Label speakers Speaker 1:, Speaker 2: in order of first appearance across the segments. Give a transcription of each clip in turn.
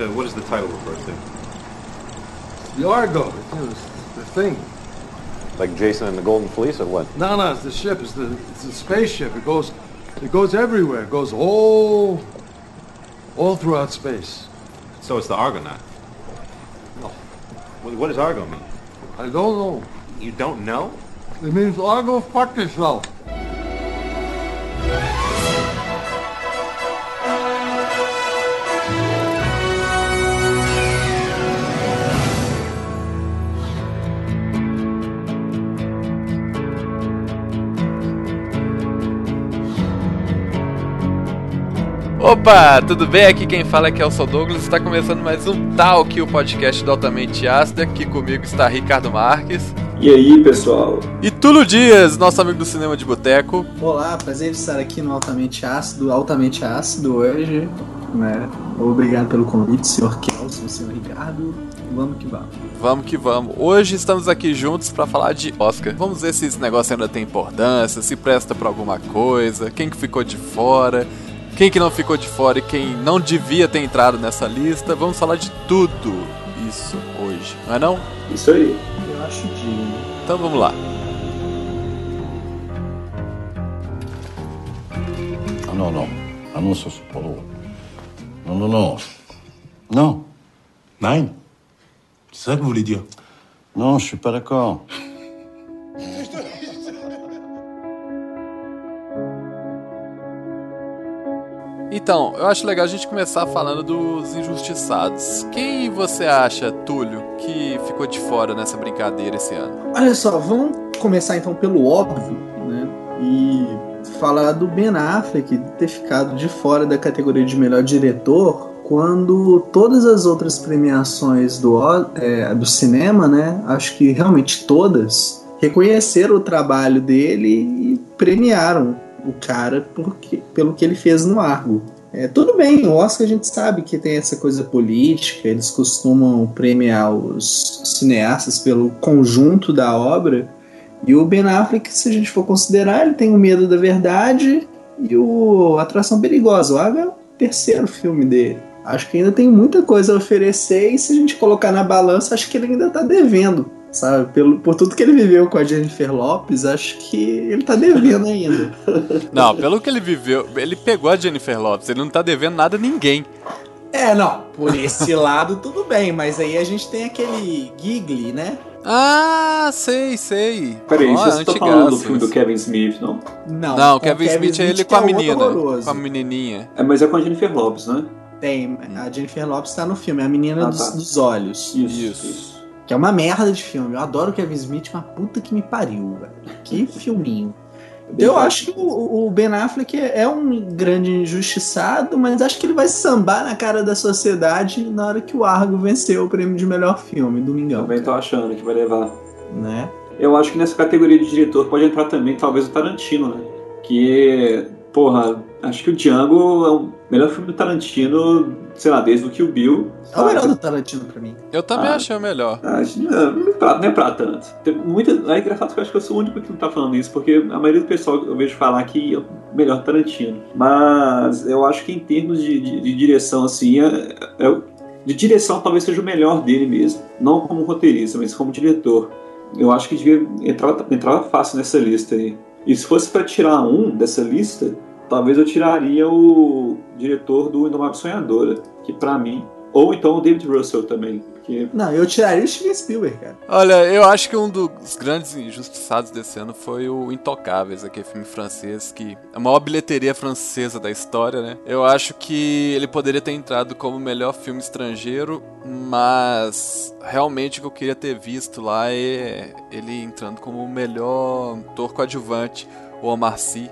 Speaker 1: Uh, what is the title refer to?
Speaker 2: The Argo. It's the thing.
Speaker 1: Like Jason and the Golden Fleece, or what?
Speaker 2: No, no, it's the ship. It's the it's spaceship. It goes, it goes everywhere. It goes all, all throughout space.
Speaker 1: So it's the Argonaut.
Speaker 2: No. What,
Speaker 1: what does Argo mean?
Speaker 2: I don't know.
Speaker 1: You don't know?
Speaker 2: It means Argo fuck yourself.
Speaker 3: Opa, tudo bem? Aqui quem fala é o Kelson Douglas. Está começando mais um Talk, o podcast do Altamente Ácido. Aqui comigo está Ricardo Marques.
Speaker 4: E aí, pessoal?
Speaker 3: E Tulo Dias, nosso amigo do Cinema de Boteco.
Speaker 5: Olá, prazer estar aqui no Altamente Ácido, Altamente Ácido hoje. Né? Obrigado pelo convite, senhor Kelson, senhor Ricardo. Vamos que vamos.
Speaker 3: Vamos que vamos. Hoje estamos aqui juntos para falar de Oscar. Vamos ver se esse negócio ainda tem importância, se presta para alguma coisa, quem que ficou de fora quem que não ficou de fora e quem não devia ter entrado nessa lista. Vamos falar de tudo isso hoje, não é não?
Speaker 4: Isso
Speaker 5: aí. Eu acho que...
Speaker 3: Então vamos lá.
Speaker 6: Ah, não, não. Anúncio, ah, Paulo. Não, não, não. Não. Nein. C'est ça que vous voulez dire Non, je suis pas d'accord.
Speaker 3: Então, eu acho legal a gente começar falando dos injustiçados. Quem você acha, Túlio, que ficou de fora nessa brincadeira esse ano?
Speaker 5: Olha só, vamos começar então pelo óbvio, né? E falar do Ben Affleck ter ficado de fora da categoria de melhor diretor quando todas as outras premiações do, é, do cinema, né? Acho que realmente todas reconheceram o trabalho dele e premiaram o cara porque, pelo que ele fez no Argo. É, tudo bem, o Oscar a gente sabe que tem essa coisa política, eles costumam premiar os cineastas pelo conjunto da obra. E o Ben Affleck, se a gente for considerar, ele tem o Medo da Verdade e o Atração Perigosa. O Ave é o terceiro filme dele. Acho que ainda tem muita coisa a oferecer e se a gente colocar na balança, acho que ele ainda está devendo sabe? Pelo, por tudo que ele viveu com a Jennifer Lopes, acho que ele tá devendo ainda.
Speaker 3: Não, pelo que ele viveu, ele pegou a Jennifer Lopes, ele não tá devendo nada a ninguém.
Speaker 5: É, não, por esse lado tudo bem, mas aí a gente tem aquele Gigli, né?
Speaker 3: Ah, sei, sei.
Speaker 4: Peraí, oh, você tá falando do filme
Speaker 5: do Kevin Smith,
Speaker 3: não? Não,
Speaker 5: não o
Speaker 3: Kevin, Kevin Smith é ele com a é menina, com a menininha.
Speaker 4: É, mas é com a Jennifer Lopes, né?
Speaker 5: Tem, a Jennifer Lopes tá no filme, é a menina ah, dos, tá. dos, olhos.
Speaker 4: Isso. Isso. isso.
Speaker 5: Que é uma merda de filme. Eu adoro Kevin Smith, uma puta que me pariu, velho. Que filminho. Eu acho que o, o Ben Affleck é um grande injustiçado, mas acho que ele vai sambar na cara da sociedade na hora que o Argo venceu o prêmio de melhor filme,
Speaker 4: domingão.
Speaker 5: Também
Speaker 4: tô achando que vai levar.
Speaker 5: Né?
Speaker 4: Eu acho que nessa categoria de diretor pode entrar também, talvez, o Tarantino, né? Que porra, acho que o Django é o melhor filme do Tarantino, sei lá, desde o Kill Bill.
Speaker 5: Sabe? É o melhor do Tarantino pra mim.
Speaker 3: Eu também ah,
Speaker 4: achei
Speaker 3: o melhor. Ah,
Speaker 4: não, não, é pra, não é pra tanto. Tem muita, é engraçado que eu acho que eu sou o único que não tá falando isso, porque a maioria do pessoal eu vejo falar que é o melhor do Tarantino. Mas eu acho que em termos de, de, de direção, assim, é, é, é de direção talvez seja o melhor dele mesmo. Não como roteirista, mas como diretor. Eu acho que devia entrar, entrar fácil nessa lista aí. E se fosse para tirar um dessa lista, talvez eu tiraria o diretor do Indomável Sonhadora, que para mim. Ou então o David Russell também.
Speaker 5: porque Não,
Speaker 4: eu tiraria o Steven
Speaker 5: Spielberg, cara.
Speaker 3: Olha, eu acho que um dos grandes injustiçados desse ano foi o Intocáveis, aquele filme francês que. É a maior bilheteria francesa da história, né? Eu acho que ele poderia ter entrado como o melhor filme estrangeiro, mas realmente o que eu queria ter visto lá é ele entrando como o melhor ator coadjuvante, o Omar Sy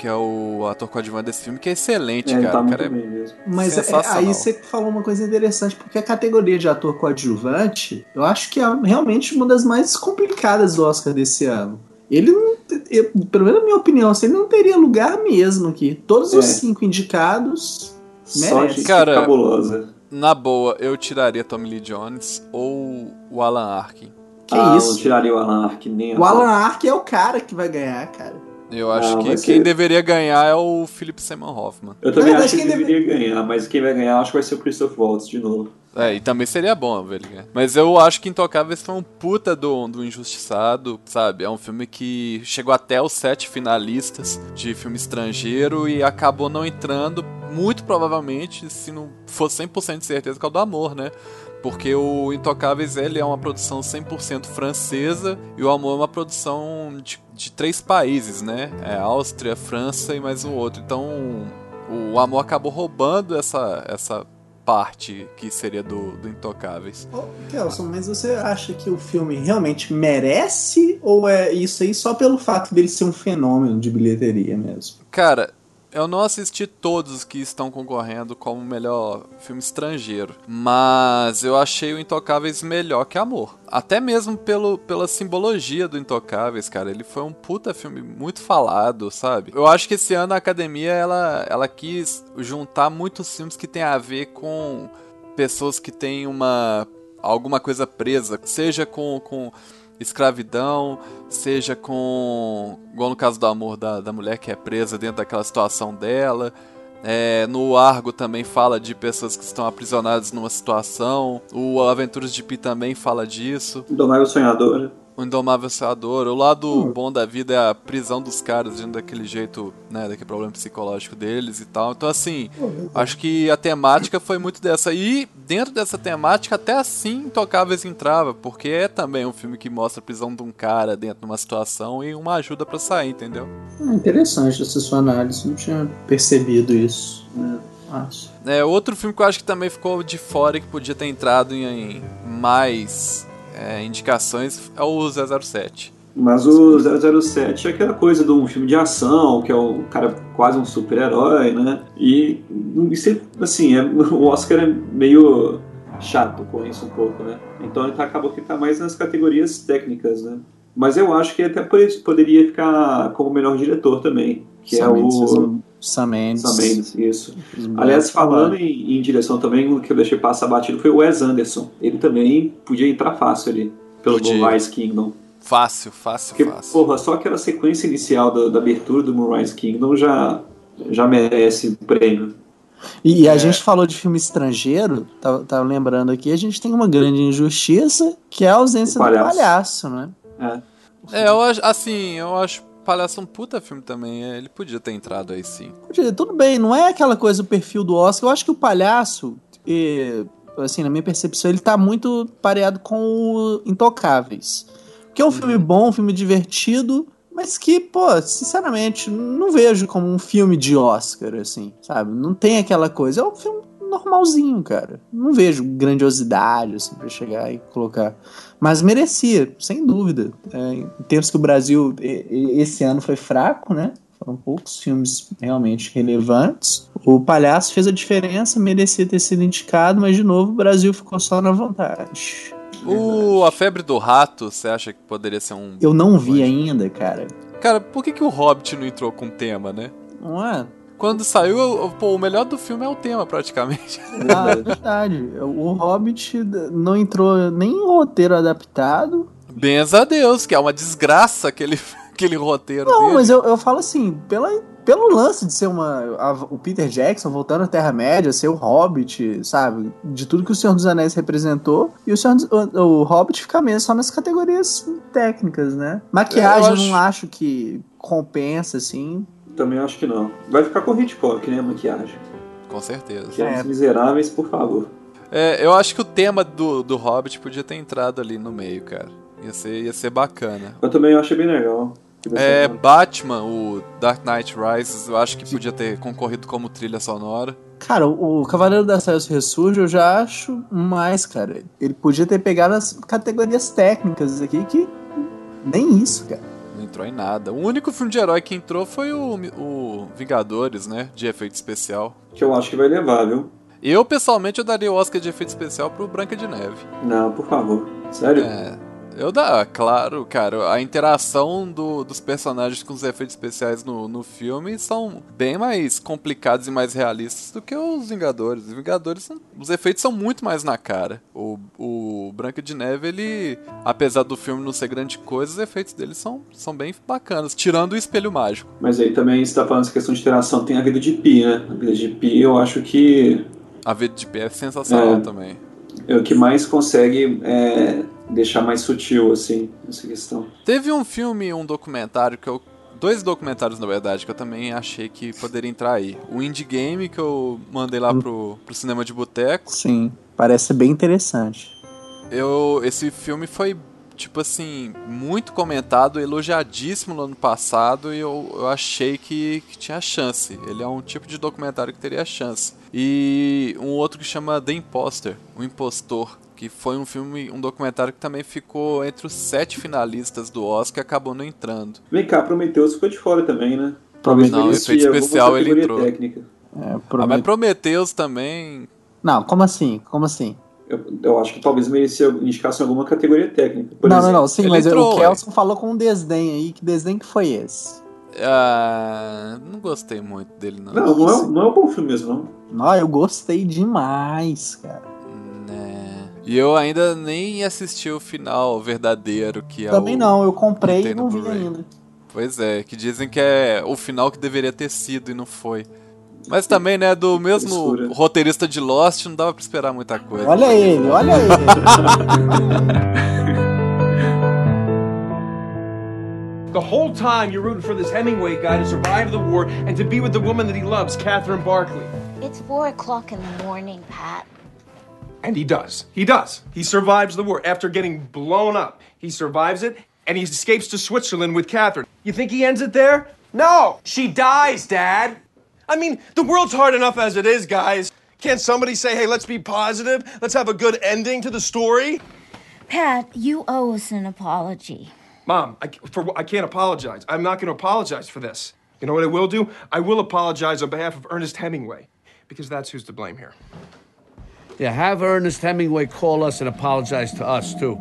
Speaker 3: que é o ator coadjuvante desse filme, que é excelente, é, cara.
Speaker 4: Tá
Speaker 3: cara é
Speaker 5: Mas é, aí você falou uma coisa interessante, porque a categoria de ator coadjuvante, eu acho que é realmente uma das mais complicadas do Oscar desse ano. Ele não, eu, pelo menos na minha opinião, assim, ele não teria lugar mesmo aqui. Todos os é. cinco indicados merecem. cara,
Speaker 3: cabulosa. Na boa, eu tiraria Tommy Lee Jones ou o Alan Arkin.
Speaker 5: Que ah, é isso? Eu tiraria o Alan Arkin. Nem o Alan Arkin é o cara que vai ganhar, cara.
Speaker 3: Eu acho não, que quem ser... deveria ganhar é o Philip Seymour Hoffman.
Speaker 4: Eu também acho que deveria deve... ganhar, mas quem vai ganhar acho que vai ser o Christoph Waltz de novo. É,
Speaker 3: e também seria bom ver ele ganhar. Mas eu acho que Intocáveis foi um puta do, do injustiçado, sabe? É um filme que chegou até os sete finalistas de filme estrangeiro e acabou não entrando, muito provavelmente, se não for 100% de certeza, que é o do amor, né? Porque o Intocáveis ele é uma produção 100% francesa e o Amor é uma produção de, de três países, né? É Áustria, França e mais um outro. Então o Amor acabou roubando essa, essa parte que seria do, do Intocáveis.
Speaker 5: Kelson, mas você acha que o filme realmente merece ou é isso aí só pelo fato dele ser um fenômeno de bilheteria mesmo?
Speaker 3: Cara, eu não assisti todos que estão concorrendo como melhor filme estrangeiro, mas eu achei o Intocáveis melhor que Amor. Até mesmo pelo, pela simbologia do Intocáveis, cara. Ele foi um puta filme muito falado, sabe? Eu acho que esse ano a academia ela, ela quis juntar muitos filmes que tem a ver com pessoas que têm uma alguma coisa presa, seja com, com escravidão, seja com. igual no caso do amor da, da mulher que é presa dentro daquela situação dela. É, no Argo também fala de pessoas que estão aprisionadas numa situação. O Aventuras de Pi também fala disso.
Speaker 4: Domável Sonhador
Speaker 3: o indomável se a dor. O lado hum. bom da vida é a prisão dos caras, dentro daquele jeito, né, daquele problema psicológico deles e tal. Então, assim, acho que a temática foi muito dessa. E dentro dessa temática, até assim, Intocáveis entrava, porque é também um filme que mostra a prisão de um cara dentro de uma situação e uma ajuda para sair, entendeu?
Speaker 5: Hum, interessante essa sua análise, não tinha percebido isso. Né?
Speaker 3: Acho. É, outro filme que eu acho que também ficou de fora e que podia ter entrado em, em mais é, indicações é o 007.
Speaker 4: Mas o 007 é aquela coisa de um filme de ação, que é um cara quase um super-herói, né? E, assim, é, o Oscar é meio chato com isso um pouco, né? Então ele tá, acabou que tá mais nas categorias técnicas, né? Mas eu acho que até poderia ficar como melhor diretor também, que Somente é o Sam Mendes. Sam Mendes, isso. Aliás, falando em, em, direção também, o que eu deixei passar batido foi o Wes Anderson. Ele também podia entrar fácil ali, pelo Moonrise Kingdom.
Speaker 3: Fácil, fácil, Porque, fácil.
Speaker 4: Porra, só aquela sequência inicial da, da, abertura do Moonrise Kingdom já, já merece o prêmio.
Speaker 5: E, e a é. gente falou de filme estrangeiro, tá, tá, lembrando aqui, a gente tem uma grande injustiça, que é a ausência palhaço. do palhaço, né?
Speaker 3: É. É, eu acho, assim, eu acho Palhaço é um puta filme também, é, ele podia ter entrado aí sim.
Speaker 5: Tudo bem, não é aquela coisa, o perfil do Oscar. Eu acho que o palhaço, assim, na minha percepção, ele tá muito pareado com o Intocáveis. Que é um filme uhum. bom, um filme divertido, mas que, pô, sinceramente, não vejo como um filme de Oscar, assim, sabe? Não tem aquela coisa. É um filme normalzinho, cara. Não vejo grandiosidade, assim, pra chegar e colocar. Mas merecia, sem dúvida. É, em tempos que o Brasil, esse ano foi fraco, né? Foram poucos filmes realmente relevantes. O Palhaço fez a diferença, merecia ter sido indicado, mas de novo o Brasil ficou só na vontade.
Speaker 3: O A Febre do Rato, você acha que poderia ser um.
Speaker 5: Eu não vi ainda, cara.
Speaker 3: Cara, por que, que o Hobbit não entrou com tema, né?
Speaker 5: Não é?
Speaker 3: quando saiu, pô, o melhor do filme é o tema, praticamente.
Speaker 5: Ah, é verdade. O Hobbit não entrou nem em roteiro adaptado.
Speaker 3: Benza a Deus, que é uma desgraça aquele, aquele roteiro.
Speaker 5: Não,
Speaker 3: dele.
Speaker 5: mas eu, eu falo assim, pela, pelo lance de ser uma. A, o Peter Jackson voltando à Terra-média, ser o Hobbit, sabe? De tudo que o Senhor dos Anéis representou. E o, Senhor, o, o Hobbit fica mesmo só nas categorias técnicas, né? Maquiagem, é, eu acho... não acho que compensa, assim.
Speaker 4: Também acho que não. Vai ficar com Hitchcock, né, a maquiagem.
Speaker 3: Com certeza.
Speaker 4: Que é. é. miseráveis, por favor.
Speaker 3: É, eu acho que o tema do, do Hobbit podia ter entrado ali no meio, cara. Ia ser, ia ser bacana.
Speaker 4: Eu também achei bem legal.
Speaker 3: É, Batman, o Dark Knight Rises, eu acho que podia ter concorrido como trilha sonora.
Speaker 5: Cara, o Cavaleiro das Trevas Ressurge eu já acho mais, cara. Ele podia ter pegado as categorias técnicas aqui que nem isso, cara
Speaker 3: não entrou em nada. O único filme de herói que entrou foi o, o Vingadores, né? De efeito especial.
Speaker 4: Que eu acho que vai levar, viu?
Speaker 3: Eu, pessoalmente, eu daria o Oscar de efeito especial pro Branca de Neve.
Speaker 4: Não, por favor. Sério? É.
Speaker 3: Eu dá, claro, cara. A interação do, dos personagens com os efeitos especiais no, no filme são bem mais complicados e mais realistas do que os Vingadores. Os Vingadores, são, os efeitos são muito mais na cara. O, o Branca de Neve, ele, apesar do filme não ser grande coisa, os efeitos dele são, são bem bacanas, tirando o espelho mágico.
Speaker 4: Mas aí também você tá falando essa questão de interação, tem a vida de Pi, né? A vida de Pi eu acho que.
Speaker 3: A vida de Pi é sensacional é, também.
Speaker 4: É o que mais consegue. É deixar mais sutil, assim, essa questão.
Speaker 3: Teve um filme, um documentário que eu. Dois documentários, na verdade, que eu também achei que poderia entrar aí. O Indie Game, que eu mandei lá hum. pro, pro cinema de boteco.
Speaker 5: Sim, parece bem interessante.
Speaker 3: Eu, esse filme foi tipo assim, muito comentado, elogiadíssimo no ano passado e eu, eu achei que, que tinha chance. Ele é um tipo de documentário que teria chance. E um outro que chama The Imposter, O Impostor, que foi um filme, um documentário que também ficou entre os sete finalistas do Oscar e acabou não entrando.
Speaker 4: Vem cá, Prometheus ficou de fora também, né?
Speaker 3: Talvez não, efeito especial ele entrou. Técnica. É, Promet... ah, mas Prometheus também.
Speaker 5: Não, como assim? Como assim?
Speaker 4: Eu, eu, acho que talvez indicasse alguma categoria técnica.
Speaker 5: não, exemplo. não, não, sim, ele mas entrou, o Kelson falou com um desdém aí. Que desdém que foi esse?
Speaker 3: Ah, não gostei muito dele, não.
Speaker 4: Não, não é, não é um bom filme mesmo, não.
Speaker 5: Não, eu gostei demais, cara.
Speaker 3: Né. E eu ainda nem assisti o final verdadeiro que
Speaker 5: é Também não, eu comprei e não vi ainda.
Speaker 3: Pois é, que dizem que é o final que deveria ter sido e não foi. Mas também, né, do mesmo Escura. roteirista de Lost, não dava pra esperar muita coisa.
Speaker 5: Olha ele, olha ele. The whole time you're rooting for this Hemingway guy to survive the war and to be with the woman that he loves, Catherine Barkley. It's four o'clock in the morning, Pat. And he does. He does. He survives the war after getting blown up. He survives it and he escapes to Switzerland with Catherine. You think he ends it there? No! She dies, Dad! I mean, the world's hard enough as it is, guys. Can't somebody say, hey, let's be positive? Let's have a good ending to the story? Pat, you owe us an apology. Mom, I, for, I can't apologize. I'm not going to apologize for this. You know what I will do? I will apologize on behalf of Ernest Hemingway, because that's who's to blame here. Yeah, have Ernest Hemingway call us and apologize to us, too.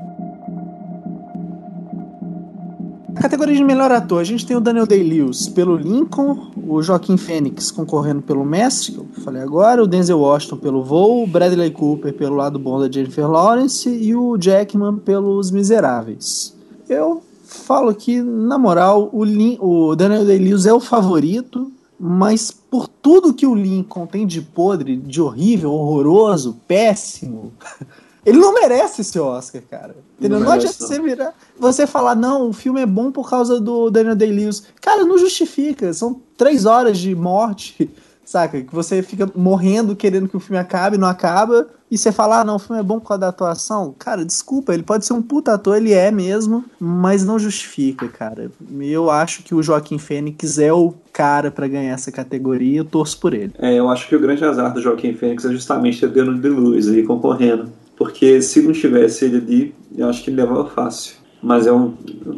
Speaker 5: Categoria de melhor ator, a gente tem o Daniel Day-Lewis pelo Lincoln, o Joaquim Fênix concorrendo pelo Mestre, que eu falei agora, o Denzel Washington pelo Voo, o Bradley Cooper pelo Lado Bom da Jennifer Lawrence e o Jackman pelos Miseráveis. Eu falo que, na moral, o, Lin o Daniel Day-Lewis é o favorito, mas por tudo que o Lincoln tem de podre, de horrível, horroroso, péssimo... Ele não merece esse Oscar, cara. Entendeu? Não, adianta você virar. Você falar, não, o filme é bom por causa do Daniel Day-Lewis. Cara, não justifica. São três horas de morte, saca? Que você fica morrendo querendo que o filme acabe, não acaba. E você falar ah, não, o filme é bom por causa da atuação. Cara, desculpa, ele pode ser um puta ator, ele é mesmo. Mas não justifica, cara. Eu acho que o Joaquim Fênix é o cara para ganhar essa categoria e eu torço por ele.
Speaker 4: É, eu acho que o grande azar do Joaquim Fênix é justamente o Daniel Day-Lewis ali concorrendo. Porque se não tivesse ele ali, eu acho que ele levava fácil. Mas é um,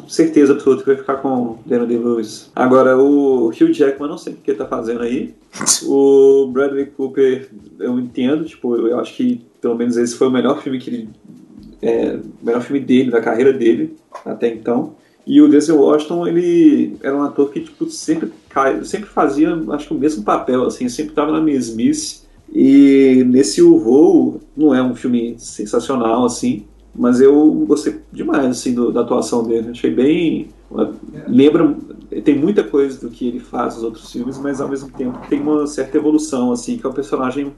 Speaker 4: certeza absoluta que vai ficar com o Daniel Day-Lewis. Agora, o Hugh Jackman, não sei o que ele tá fazendo aí. O Bradley Cooper, eu entendo, tipo, eu acho que pelo menos esse foi o melhor filme que ele. É, o melhor filme dele, da carreira dele, até então. E o Denzel Washington, ele era um ator que, tipo, sempre, sempre fazia, acho que o mesmo papel, assim, sempre tava na mesmice e nesse O Voo, não é um filme sensacional assim, mas eu gostei demais assim, do, da atuação dele. Achei bem. Lembra. Tem muita coisa do que ele faz nos outros filmes, mas ao mesmo tempo tem uma certa evolução, assim, que é um personagem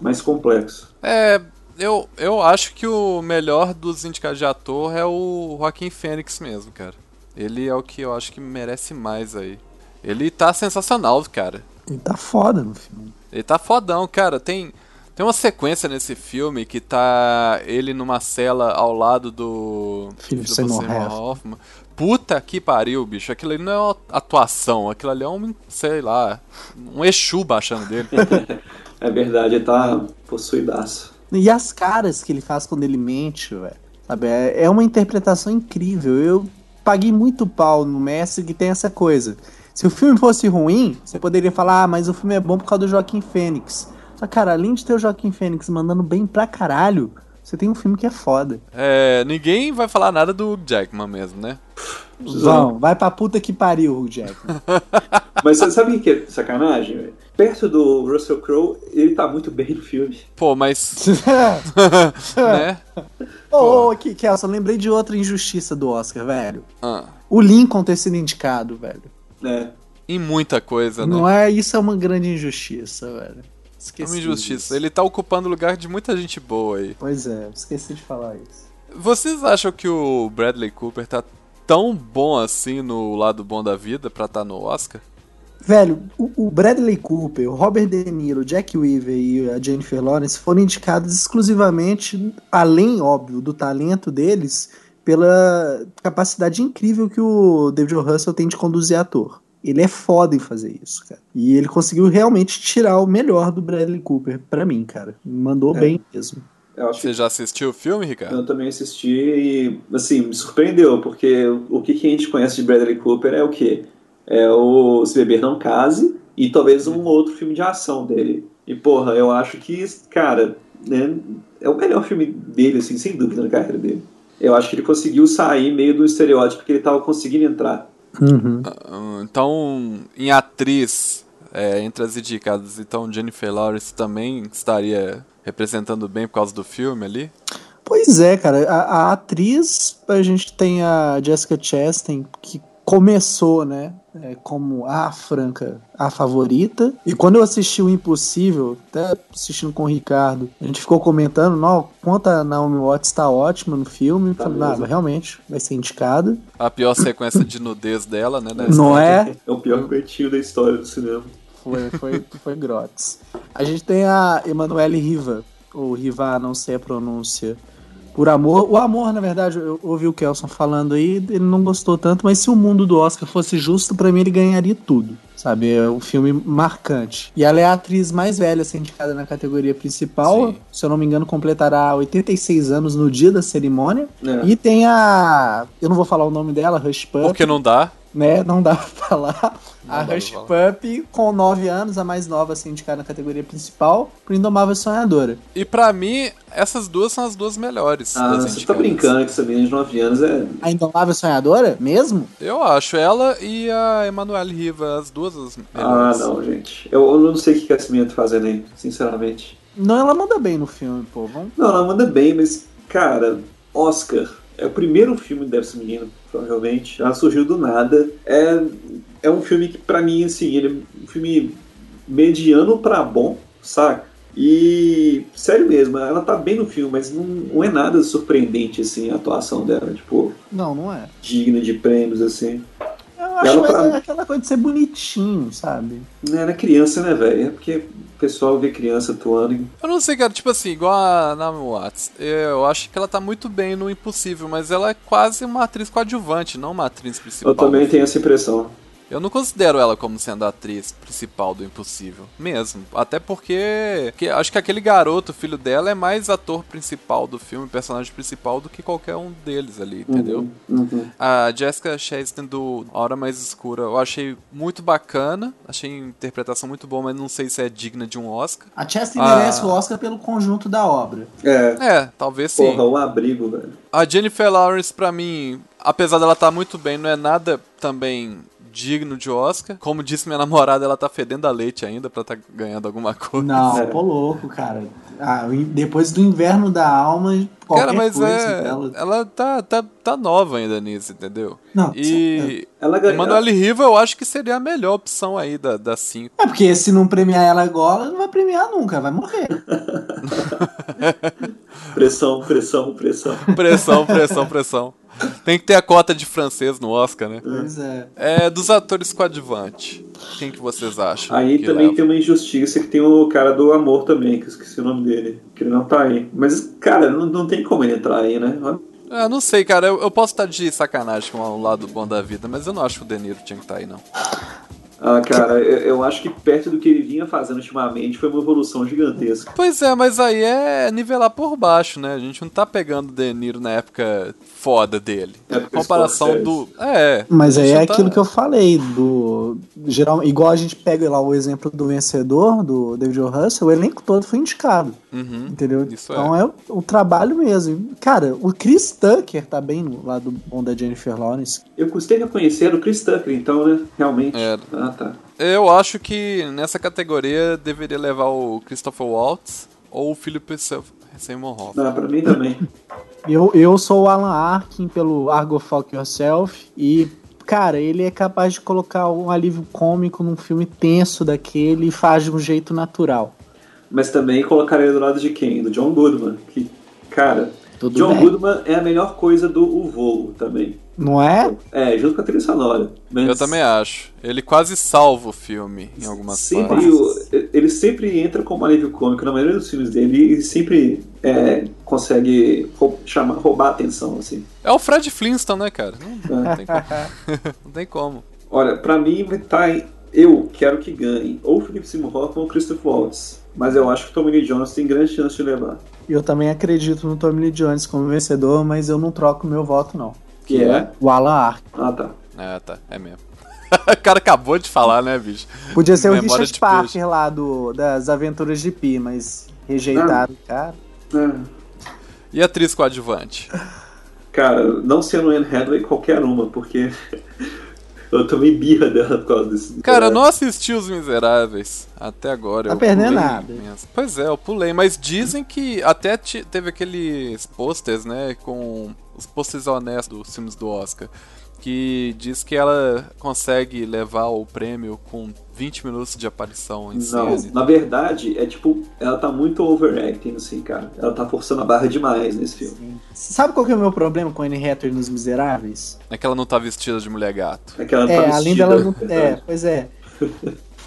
Speaker 4: mais complexo.
Speaker 3: É. Eu, eu acho que o melhor dos indicados de ator é o Joaquim Fênix mesmo, cara. Ele é o que eu acho que merece mais aí. Ele tá sensacional, cara.
Speaker 5: Ele tá foda no filme.
Speaker 3: Ele tá fodão, cara. Tem, tem uma sequência nesse filme que tá ele numa cela ao lado do.
Speaker 5: Philip Seymour é. Hoffman.
Speaker 3: Puta que pariu, bicho. Aquilo ali não é uma atuação. Aquilo ali é um, sei lá, um Exu baixando dele.
Speaker 4: é verdade, ele tá possuidaço.
Speaker 5: E as caras que ele faz quando ele mente, velho. Sabe? É, é uma interpretação incrível. Eu paguei muito pau no Messi que tem essa coisa. Se o filme fosse ruim, você poderia falar, ah, mas o filme é bom por causa do Joaquim Fênix. Só, cara, além de ter o Joaquim Fênix mandando bem pra caralho, você tem um filme que é foda.
Speaker 3: É, ninguém vai falar nada do Jackman mesmo, né?
Speaker 5: Não, vai pra puta que pariu o Jackman.
Speaker 4: mas sabe o que é sacanagem, velho? perto do Russell Crowe, ele tá muito bem no filme. Pô,
Speaker 3: mas.
Speaker 5: né? Ô, oh, que Kelson, lembrei de outra injustiça do Oscar, velho. Ah. O Lincoln ter sido indicado, velho. É.
Speaker 3: Em muita coisa, né?
Speaker 5: Não é, isso é uma grande injustiça, velho. Esqueci.
Speaker 3: É uma injustiça. Disso. Ele tá ocupando o lugar de muita gente boa aí.
Speaker 5: Pois é, esqueci de falar isso.
Speaker 3: Vocês acham que o Bradley Cooper tá tão bom assim no lado bom da vida pra estar tá no Oscar?
Speaker 5: Velho, o Bradley Cooper, o Robert De Niro, o Jack Weaver e a Jennifer Lawrence foram indicados exclusivamente, além, óbvio, do talento deles, pela capacidade incrível que o David o. Russell tem de conduzir ator. Ele é foda em fazer isso, cara. E ele conseguiu realmente tirar o melhor do Bradley Cooper, para mim, cara. Mandou é. bem mesmo.
Speaker 3: Você que... já assistiu o filme, Ricardo?
Speaker 4: Eu também assisti e, assim, me surpreendeu, porque o que, que a gente conhece de Bradley Cooper é o quê? É o Se Beber Não Case e talvez um outro filme de ação dele. E, porra, eu acho que, cara, né, é o melhor filme dele, assim, sem dúvida, na carreira dele eu acho que ele conseguiu sair meio do estereótipo que ele estava conseguindo entrar.
Speaker 3: Uhum. Ah, ah, então, em atriz, é, entre as indicadas, então Jennifer Lawrence também estaria representando bem por causa do filme ali?
Speaker 5: Pois é, cara. A, a atriz, a gente tem a Jessica Chastain, que começou, né? é, como a franca, a favorita. E quando eu assisti o Impossível, até assistindo com o Ricardo, a gente ficou comentando, não, quanto a Naomi Watts está ótima no filme. Tá falei, ah, realmente, vai ser indicada.
Speaker 3: A pior sequência de nudez dela, né?
Speaker 5: né? Não é?
Speaker 4: É o pior coitinho da história do cinema.
Speaker 5: Foi, foi, foi grotes. A gente tem a Emanuele Riva, ou Riva, não sei a pronúncia, por amor. O amor, na verdade, eu ouvi o Kelson falando aí, ele não gostou tanto, mas se o mundo do Oscar fosse justo, para mim ele ganharia tudo. Sabe, é um filme marcante. E ela é a atriz mais velha a assim, ser indicada na categoria principal. Sim. Se eu não me engano, completará 86 anos no dia da cerimônia. É. E tem a. Eu não vou falar o nome dela, Hush
Speaker 3: Porque não dá
Speaker 5: né? Não dá pra falar. Não a Rush Pump, com 9 anos, a mais nova a assim, indicar na categoria principal, pro Indomável Sonhadora.
Speaker 3: E para mim, essas duas são as duas melhores.
Speaker 4: Ah, você tá brincando que essa menina de 9 anos é.
Speaker 5: A Indomável Sonhadora? Mesmo?
Speaker 3: Eu acho. Ela e a Emanuele Riva, as duas as ah,
Speaker 4: melhores. Ah, não, gente. Eu, eu não sei o que a menina tá fazendo aí, sinceramente.
Speaker 5: Não, ela manda bem no filme, pô. Vamos...
Speaker 4: Não, ela manda bem, mas, cara, Oscar é o primeiro filme do deve Menino, provavelmente. Ela surgiu do nada. É, é um filme que, para mim, assim, ele é um filme mediano para bom, saca? E, sério mesmo, ela tá bem no filme, mas não, não é nada surpreendente, assim, a atuação dela. Tipo,
Speaker 5: não, não é.
Speaker 4: Digna de prêmios, assim.
Speaker 5: Eu acho ela, pra... é aquela coisa de ser bonitinho, sabe?
Speaker 4: Era é criança, né, velho? É porque o pessoal vê criança atuando. Em...
Speaker 3: Eu não sei, cara, tipo assim, igual a Naomi Watts, eu acho que ela tá muito bem no Impossível, mas ela é quase uma atriz coadjuvante, não uma atriz principal.
Speaker 4: Eu também tenho essa impressão.
Speaker 3: Eu não considero ela como sendo a atriz principal do Impossível, mesmo. Até porque, acho que aquele garoto, filho dela, é mais ator principal do filme, personagem principal, do que qualquer um deles ali, uhum, entendeu?
Speaker 4: Uhum, uhum.
Speaker 3: A Jessica Chastain do Hora Mais Escura eu achei muito bacana, achei a interpretação muito boa, mas não sei se é digna de um Oscar.
Speaker 5: A Chastain a... Ah. merece o Oscar pelo conjunto da obra.
Speaker 4: É,
Speaker 3: é talvez sim.
Speaker 4: Porra, um abrigo, velho. A
Speaker 3: Jennifer Lawrence, pra mim, apesar dela estar tá muito bem, não é nada também digno de Oscar. Como disse minha namorada, ela tá fedendo a leite ainda pra tá ganhando alguma coisa.
Speaker 5: Não, é. pô louco, cara. Ah, depois do inverno da alma, Qualquer cara, mas é,
Speaker 3: dela. ela tá, tá, tá nova ainda nisso, entendeu? Não, e é. ela ganhou. Riva eu acho que seria a melhor opção aí da 5. Da cinco. é
Speaker 5: porque se não premiar ela agora, não vai premiar nunca, vai morrer.
Speaker 4: pressão, pressão, pressão.
Speaker 3: Pressão, pressão, pressão. Tem que ter a cota de francês no Oscar, né?
Speaker 5: Pois é.
Speaker 3: é dos atores coadjuvante, quem que vocês acham?
Speaker 4: Aí também leva? tem uma injustiça que tem o cara do amor também, que eu esqueci o nome dele, que ele não tá aí. Mas, cara, não, não tem como ele entrar aí,
Speaker 3: né? Ah, não sei, cara. Eu, eu posso estar de sacanagem com o lado bom da vida, mas eu não acho que o De Niro tinha que estar tá aí, não.
Speaker 4: Ah, cara, eu, eu, acho que perto do que ele vinha fazendo ultimamente foi uma evolução gigantesca.
Speaker 3: Pois é, mas aí é nivelar por baixo, né? A gente não tá pegando o De Niro na época foda dele. É comparação do. É.
Speaker 5: Mas aí é tá... aquilo que eu falei, do. Geral, igual a gente pega lá o exemplo do vencedor, do David o. Russell, o elenco todo foi indicado. Uhum, entendeu? então é, é o, trabalho mesmo. Cara, o Chris Tucker tá bem no lado bom da Jennifer Lawrence.
Speaker 4: Eu custei reconhecer o Chris Tucker, então, né? Realmente. É.
Speaker 3: Ah, tá. Eu acho que nessa categoria deveria levar o Christopher Waltz ou o Philip Seymour
Speaker 4: Hoffman. Ah, pra mim também.
Speaker 5: Eu, eu sou o Alan Arkin pelo Argo Fuck Yourself e cara, ele é capaz de colocar um alívio cômico num filme tenso daquele e faz de um jeito natural.
Speaker 4: Mas também colocaria do lado de quem? Do John Goodman, que, cara, Tudo John bem. Goodman é a melhor coisa do O Voo também.
Speaker 5: Não é?
Speaker 4: É, junto com a trilha sonora.
Speaker 3: Mas... Eu também acho. Ele quase salva o filme em algumas sempre partes. O,
Speaker 4: ele sempre entra como alívio cômico, na maioria dos filmes dele, e sempre é, consegue chamar, roubar a atenção, assim. É
Speaker 3: o Fred Flintstone, né, cara? Não, é. não, tem, como. não tem como.
Speaker 4: Olha, pra mim tá eu quero que ganhe ou Felipe Seymour Hoffman ou Christopher Waltz. Mas eu acho que o Tommy Lee Jones tem grande chance de levar.
Speaker 5: Eu também acredito no Tommy Lee Jones como vencedor, mas eu não troco meu voto, não.
Speaker 4: Que, que é?
Speaker 5: O Alan Ark.
Speaker 4: Ah, tá.
Speaker 3: É, tá. É mesmo. o cara acabou de falar, né, bicho?
Speaker 5: Podia ser Memória o Richard Parker peixe. lá do, das Aventuras de Pi, mas rejeitado, ah. cara.
Speaker 3: E atriz coadjuvante?
Speaker 4: Cara, não sendo Anne Hathaway, qualquer uma, porque eu tomei birra dela por causa desse.
Speaker 3: Cara, é.
Speaker 4: eu
Speaker 3: não assisti Os Miseráveis até agora.
Speaker 5: Tá perdendo nada. Mesmo.
Speaker 3: Pois é, eu pulei, mas dizem que até teve aqueles posters, né, com os posters honestos dos filmes do Oscar que diz que ela consegue levar o prêmio com 20 minutos de aparição em Não, cena. na
Speaker 4: verdade, é tipo, ela tá muito overacting, assim, cara. Ela tá forçando a barra demais nesse filme. Sim.
Speaker 5: Sabe qual que é o meu problema com Anne Hathaway nos Miseráveis?
Speaker 3: É que ela não tá vestida de mulher gato.
Speaker 5: É
Speaker 3: que ela não tá
Speaker 5: é, tá vestida. Além não... É, pois é.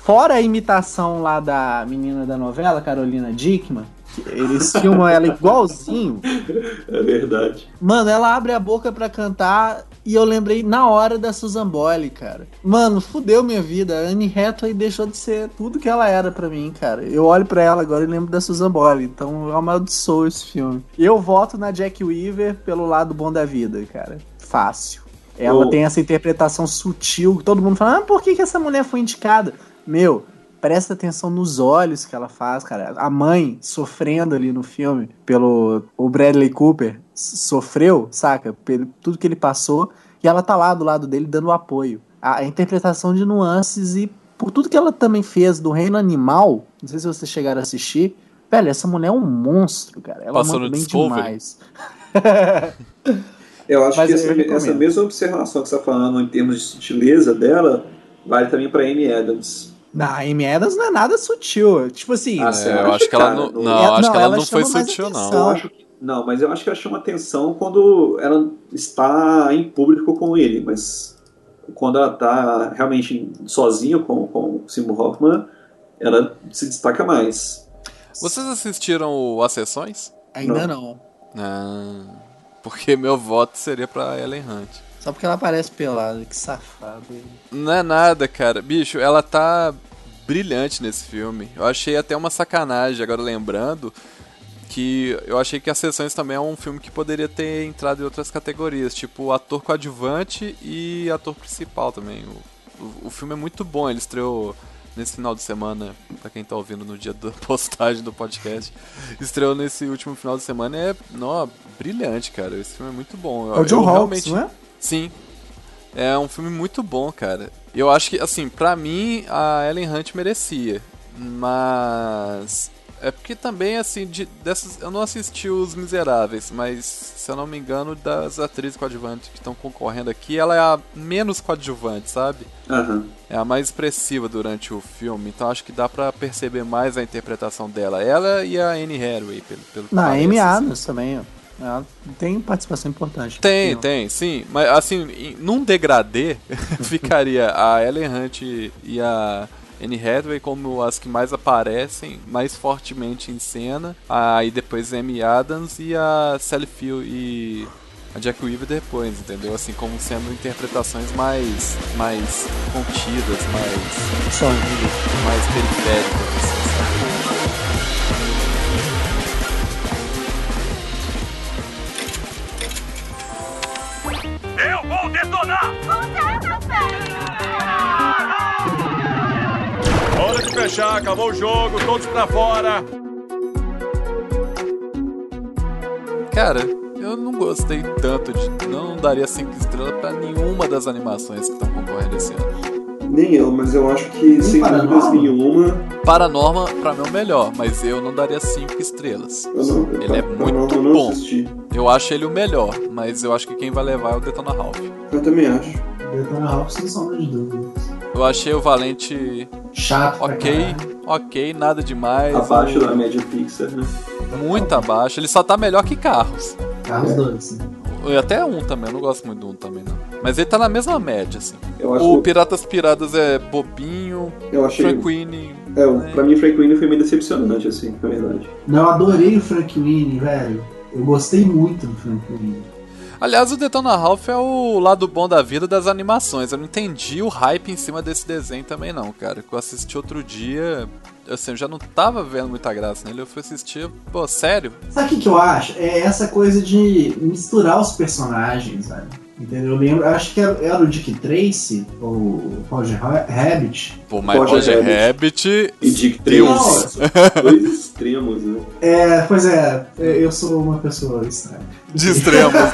Speaker 5: Fora a imitação lá da menina da novela, Carolina Dickman, eles filmam ela igualzinho.
Speaker 4: É verdade.
Speaker 5: Mano, ela abre a boca para cantar e eu lembrei na hora da Susan Boyle, cara. Mano, fudeu minha vida. A Anne Hathaway deixou de ser tudo que ela era para mim, cara. Eu olho para ela agora e lembro da Susan Boyle. Então eu amaldiçoo esse filme. Eu voto na Jack Weaver pelo lado bom da vida, cara. Fácil. Ela oh. tem essa interpretação sutil. Todo mundo fala, ah, por que, que essa mulher foi indicada? Meu, presta atenção nos olhos que ela faz, cara. A mãe sofrendo ali no filme pelo o Bradley Cooper sofreu, saca? Pelo tudo que ele passou e ela tá lá do lado dele dando apoio. A, a interpretação de nuances e por tudo que ela também fez do Reino Animal, não sei se vocês chegaram a assistir, velho, essa mulher é um monstro, cara. Ela Passou manda bem Discovery. demais.
Speaker 4: eu acho Mas que é essa, essa, mesma observação que você está falando em termos de sutileza dela vale também para Amy
Speaker 5: Adams. Não, a Amy Adams não é nada sutil. Tipo assim. Ah, é, eu acho que ela não.
Speaker 3: Não, acho que ela não foi sutil, não. Eu acho
Speaker 4: que não, mas eu acho que ela chama atenção quando ela está em público com ele, mas quando ela está realmente sozinha com, com o Seymour Hoffman, ela se destaca mais.
Speaker 3: Vocês assistiram As Sessões?
Speaker 5: Ainda não. não.
Speaker 3: Ah, porque meu voto seria para Ellen Hunt.
Speaker 5: Só porque ela aparece pelada, que safado. Hein?
Speaker 3: Não é nada, cara. Bicho, ela tá brilhante nesse filme. Eu achei até uma sacanagem, agora lembrando, que eu achei que As Sessões também é um filme que poderia ter entrado em outras categorias, tipo ator coadjuvante e ator principal também. O, o, o filme é muito bom, ele estreou nesse final de semana, para quem tá ouvindo no dia da postagem do podcast, estreou nesse último final de semana é, não brilhante, cara. Esse filme é muito bom.
Speaker 5: É o John eu, Hawks, realmente... não é?
Speaker 3: Sim. É um filme muito bom, cara. Eu acho que, assim, pra mim, a Ellen Hunt merecia. Mas. É porque também, assim, de, dessas, eu não assisti Os Miseráveis, mas se eu não me engano, das atrizes coadjuvantes que estão concorrendo aqui, ela é a menos coadjuvante, sabe?
Speaker 4: Uhum.
Speaker 3: É a mais expressiva durante o filme, então acho que dá para perceber mais a interpretação dela. Ela e a Anne Hathaway, pelo, pelo
Speaker 5: Na Amy assim. Adams assim. também, ó. Ela ah, tem participação importante.
Speaker 3: Tem, opinião. tem, sim. Mas assim, num degradê ficaria a Ellen Hunt e a Anne Hathaway como as que mais aparecem mais fortemente em cena. Aí ah, depois Amy Adams e a Sally Field e a Jack Weaver depois, entendeu? Assim, como sendo interpretações mais, mais contidas, mais... Só mais periféricas, assim.
Speaker 6: acabou o jogo, todos pra fora. Cara,
Speaker 3: eu não gostei tanto de. Não daria 5 estrelas pra nenhuma das animações que estão concorrendo esse
Speaker 4: ano. Nem
Speaker 5: eu, mas
Speaker 4: eu acho que Nem sem
Speaker 5: dúvidas nenhuma.
Speaker 3: Paranorma, pra mim, é o melhor, mas eu não daria 5 estrelas.
Speaker 4: Eu não,
Speaker 3: eu ele é muito bom. Eu acho ele o melhor, mas eu acho que quem vai levar é o Detona
Speaker 4: Ralph. Eu também acho. Detona Ralph, sem sombra de
Speaker 3: dúvidas. Eu achei o Valente
Speaker 5: chato.
Speaker 3: Ok, ok, nada demais.
Speaker 4: Abaixo da média Pixar, né?
Speaker 3: Muito abaixo. Ele só tá melhor que Carros.
Speaker 5: Carros 2, é. assim.
Speaker 3: e Até um também, eu não gosto muito do um também, não. Mas ele tá na mesma média, assim. o Piratas Piradas é bobinho, eu achei... Frank Winnie.
Speaker 4: É, né? pra mim o Frank Winnie foi meio decepcionante, assim, na
Speaker 5: verdade. Não, eu adorei o Frank Winnie, velho. Eu gostei muito do Frank Winnie.
Speaker 3: Aliás, o Detona Ralph é o lado bom da vida das animações. Eu não entendi o hype em cima desse desenho também não, cara. Que eu assisti outro dia, assim, eu já não tava vendo muita graça nele. Eu fui assistir, pô, sério?
Speaker 5: Sabe o que, eu acho? É essa coisa de misturar os personagens, velho. Entendeu? Eu lembro, acho que era, é, é o Dick Tracy, ou o Roger Rabbit.
Speaker 3: Pô,
Speaker 5: mas Roger, Roger Rabbit,
Speaker 3: Rabbit e
Speaker 4: Dick Tracy. Dois assim, extremos, né?
Speaker 5: É, pois é, eu sou uma pessoa
Speaker 3: estranha. De extremos, né?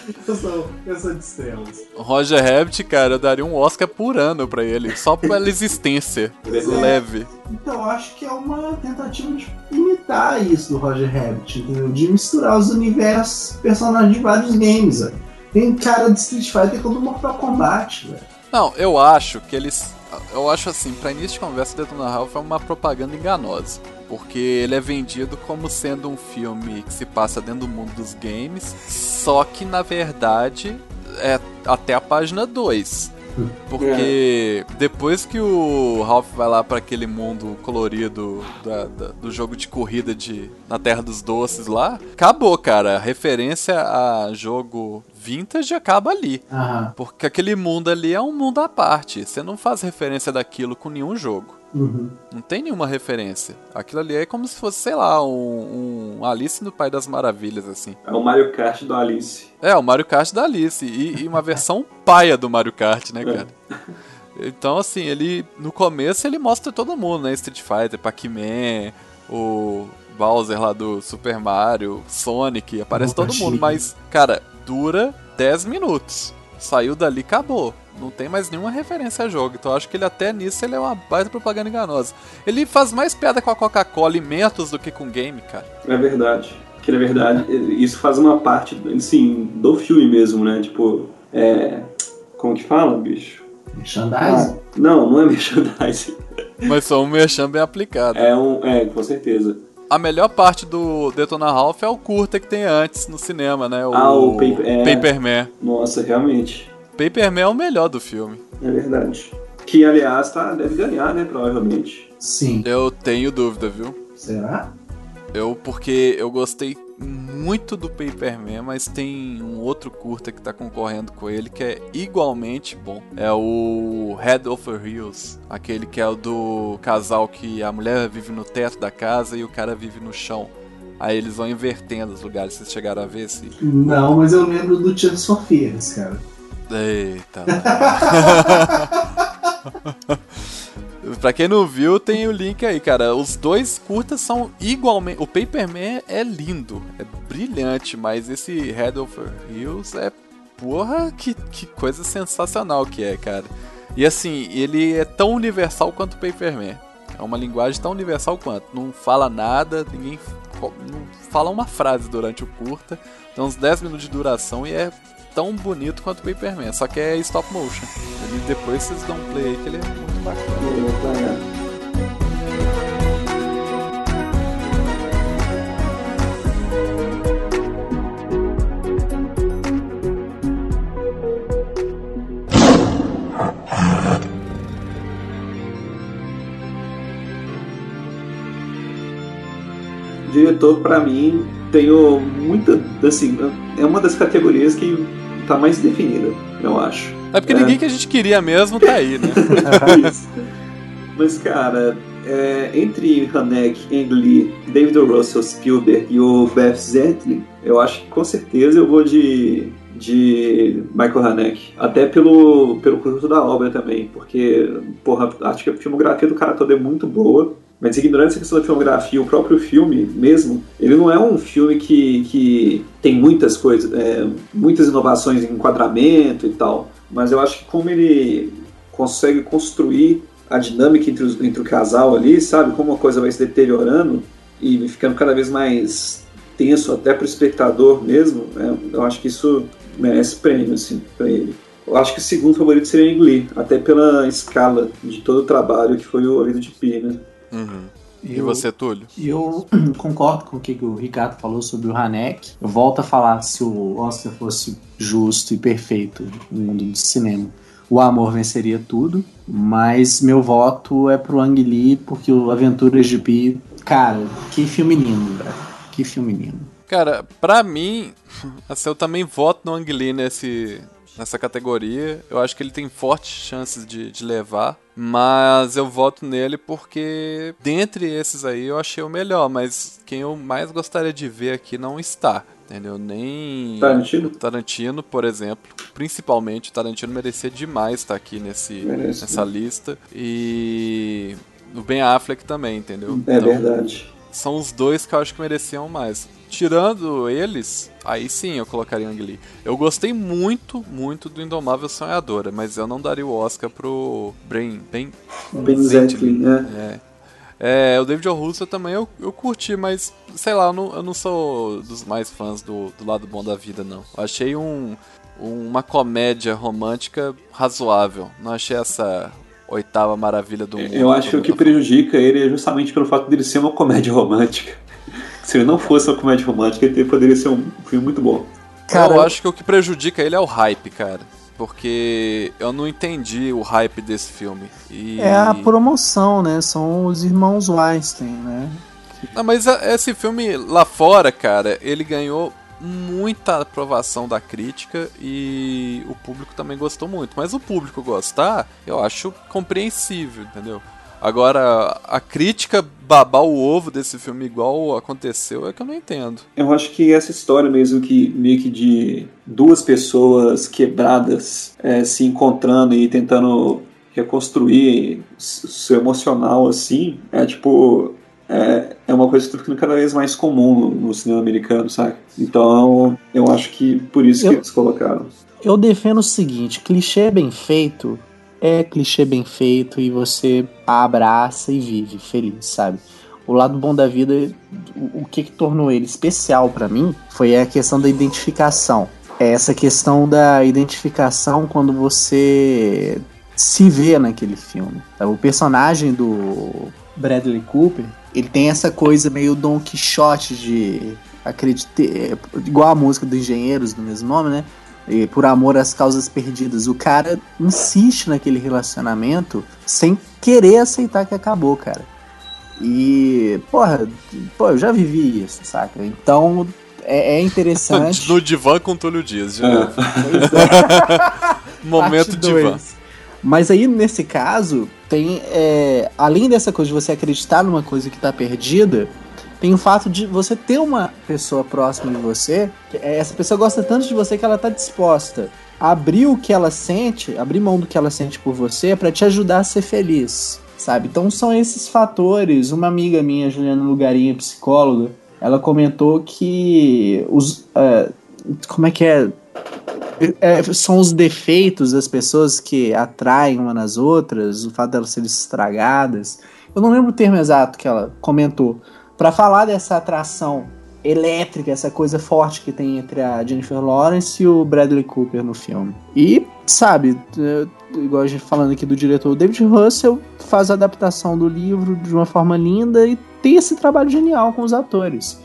Speaker 3: eu, sou, eu sou de extremos. Roger Rabbit, cara, eu daria um Oscar por ano pra ele, só pela existência. É. leve. É.
Speaker 5: Então, acho que é uma tentativa de imitar isso do Roger Rabbit, entendeu? De misturar os universos personagens de vários games, velho. Tem cara de Street Fighter quando Mortal Kombat, velho.
Speaker 3: Não, eu acho que eles. Eu acho assim, pra início de conversa, Detona Ralph é uma propaganda enganosa. Porque ele é vendido como sendo um filme que se passa dentro do mundo dos games, só que na verdade é até a página 2. Porque é. depois que o Ralph vai lá para aquele mundo colorido da, da, do jogo de corrida de na Terra dos Doces lá, acabou, cara. A referência a jogo vintage acaba ali. Porque aquele mundo ali é um mundo à parte. Você não faz referência daquilo com nenhum jogo.
Speaker 4: Uhum.
Speaker 3: Não tem nenhuma referência. Aquilo ali é como se fosse, sei lá, um, um Alice no País das Maravilhas, assim.
Speaker 4: É o Mario Kart do Alice. É,
Speaker 3: o Mario Kart da Alice. E, e uma versão paia do Mario Kart, né, é. cara? É. Então, assim, ele. No começo ele mostra todo mundo, né? Street Fighter, Pac-Man, o Bowser lá do Super Mario, Sonic, aparece todo mundo, mas, cara, dura 10 minutos saiu dali, acabou. Não tem mais nenhuma referência a jogo. Então acho que ele até nisso ele é uma baita propaganda enganosa. Ele faz mais piada com a Coca-Cola e Mentos do que com game, cara.
Speaker 4: É verdade. Que é verdade, isso faz uma parte, assim, do filme mesmo, né? Tipo, é. Como que fala, bicho?
Speaker 5: Merchandise? Ah,
Speaker 4: não, não é merchandise.
Speaker 3: Mas só um merchan bem aplicado.
Speaker 4: É, um, é com certeza
Speaker 3: a melhor parte do Detona Ralph é o curta que tem antes no cinema, né?
Speaker 4: O, ah, o paper, é... Nossa, realmente.
Speaker 3: Paperman é o melhor do filme.
Speaker 4: É verdade. Que, aliás, tá, deve ganhar, né? Provavelmente.
Speaker 5: Sim.
Speaker 3: Eu tenho dúvida, viu?
Speaker 5: Será?
Speaker 3: Eu, porque eu gostei muito do Paperman, mas tem um outro curta que tá concorrendo com ele que é igualmente bom. É o Head the Hills, aquele que é o do casal que a mulher vive no teto da casa e o cara vive no chão. Aí eles vão invertendo os lugares. Vocês chegaram a ver se
Speaker 5: Não, mas eu lembro do Tia Sofias, cara. Eita.
Speaker 3: Pra quem não viu, tem o link aí, cara. Os dois curtas são igualmente. O Paperman é lindo, é brilhante, mas esse Head Over Hills é. Porra, que, que coisa sensacional que é, cara. E assim, ele é tão universal quanto o Paperman. É uma linguagem tão universal quanto. Não fala nada, ninguém não fala uma frase durante o curta. Tem uns 10 minutos de duração e é tão bonito quanto o Paperman, só que é stop motion. Ele, depois vocês dão play aí que ele é muito bacana.
Speaker 4: diretor para mim tenho muita assim é uma das categorias que tá mais definida, eu acho.
Speaker 3: É porque é. ninguém que a gente queria mesmo tá aí, né?
Speaker 4: Mas, cara, é, entre Hanek, Ang Lee, David Russell, Spielberg e o Beth Zetlin, eu acho que com certeza eu vou de, de Michael Hanek. Até pelo, pelo conjunto da obra também, porque, porra, acho que a filmografia do cara toda é muito boa. Mas Ignorância Questão da Filmografia, o próprio filme mesmo, ele não é um filme que, que tem muitas coisas, é, muitas inovações em enquadramento e tal, mas eu acho que como ele consegue construir a dinâmica entre, os, entre o casal ali, sabe? Como a coisa vai se deteriorando e ficando cada vez mais tenso até para o espectador mesmo, é, eu acho que isso merece prêmio, assim, para ele. Eu acho que o segundo favorito seria Ang Lee, até pela escala de todo o trabalho que foi o A Vida de Pi, né?
Speaker 3: Uhum. E, e você, Túlio?
Speaker 5: Eu concordo com o que o Ricardo falou sobre o Hanek. Eu volto a falar se o Oscar fosse justo e perfeito no mundo do cinema. O amor venceria tudo, mas meu voto é pro Ang Lee, porque o Aventuras de Pi, cara, que filme lindo, cara. Que filme lindo.
Speaker 3: Cara, pra mim, assim, eu também voto no Ang Lee nesse, nessa categoria. Eu acho que ele tem fortes chances de, de levar. Mas eu voto nele porque, dentre esses aí, eu achei o melhor. Mas quem eu mais gostaria de ver aqui não está. Entendeu? Nem.
Speaker 4: Tarantino?
Speaker 3: Tarantino, por exemplo. Principalmente, Tarantino merecia demais estar aqui nesse, nessa né? lista. E. O Ben Affleck também, entendeu?
Speaker 4: É então, verdade.
Speaker 3: São os dois que eu acho que mereciam mais. Tirando eles, aí sim eu colocaria Ang Lee. Eu gostei muito, muito do Indomável Sonhadora, mas eu não daria o Oscar pro Ben... Ben,
Speaker 4: ben Zetlin, né? É.
Speaker 3: É, o David O. Russo também eu, eu curti, mas sei lá, eu não, eu não sou dos mais fãs do, do lado bom da vida, não. Eu achei um, um, uma comédia romântica razoável. Não achei essa oitava maravilha do mundo.
Speaker 4: Eu acho que
Speaker 3: o
Speaker 4: que prejudica ele é justamente pelo fato dele ser uma comédia romântica. Se ele não fosse uma comédia romântica, ele poderia ser um filme muito bom.
Speaker 3: Cara, eu acho que o que prejudica ele é o hype, cara. Porque eu não entendi o hype desse filme. E...
Speaker 5: É a promoção, né? São os irmãos Weinstein, né?
Speaker 3: Não, mas esse filme lá fora, cara, ele ganhou muita aprovação da crítica e o público também gostou muito. Mas o público gostar, eu acho compreensível, entendeu? Agora, a crítica babar o ovo desse filme igual aconteceu é que eu não entendo.
Speaker 4: Eu acho que essa história mesmo que meio que de duas pessoas quebradas é, se encontrando e tentando reconstruir seu emocional assim, é tipo é, é uma coisa que tá ficando cada vez mais comum no, cinema americano, sabe? Então, eu acho que por isso eu, que eles colocaram.
Speaker 5: Eu defendo o seguinte, clichê bem feito é clichê bem feito e você abraça e vive feliz, sabe? O lado bom da vida, o que, que tornou ele especial para mim foi a questão da identificação. É essa questão da identificação quando você se vê naquele filme. O personagem do Bradley Cooper, ele tem essa coisa meio Don Quixote de acreditar, é, igual a música dos Engenheiros do mesmo nome, né? e por amor às causas perdidas. O cara insiste naquele relacionamento sem querer aceitar que acabou, cara. E, porra, pô, eu já vivi isso, saca? Então é, é interessante.
Speaker 3: no divã com Túlio Dias, já. É. é. Momento divã.
Speaker 5: Mas aí, nesse caso, tem. É, além dessa coisa de você acreditar numa coisa que tá perdida, tem o fato de você ter uma pessoa próxima de você, é, essa pessoa gosta tanto de você que ela tá disposta a abrir o que ela sente, abrir mão do que ela sente por você para te ajudar a ser feliz, sabe? Então são esses fatores. Uma amiga minha, Juliana Lugarinha, psicóloga, ela comentou que os. Uh, como é que é? É, são os defeitos das pessoas que atraem uma nas outras, o fato delas de serem estragadas. Eu não lembro o termo exato que ela comentou, para falar dessa atração elétrica, essa coisa forte que tem entre a Jennifer Lawrence e o Bradley Cooper no filme. E, sabe, igual a gente falando aqui do diretor, David Russell faz a adaptação do livro de uma forma linda e tem esse trabalho genial com os atores.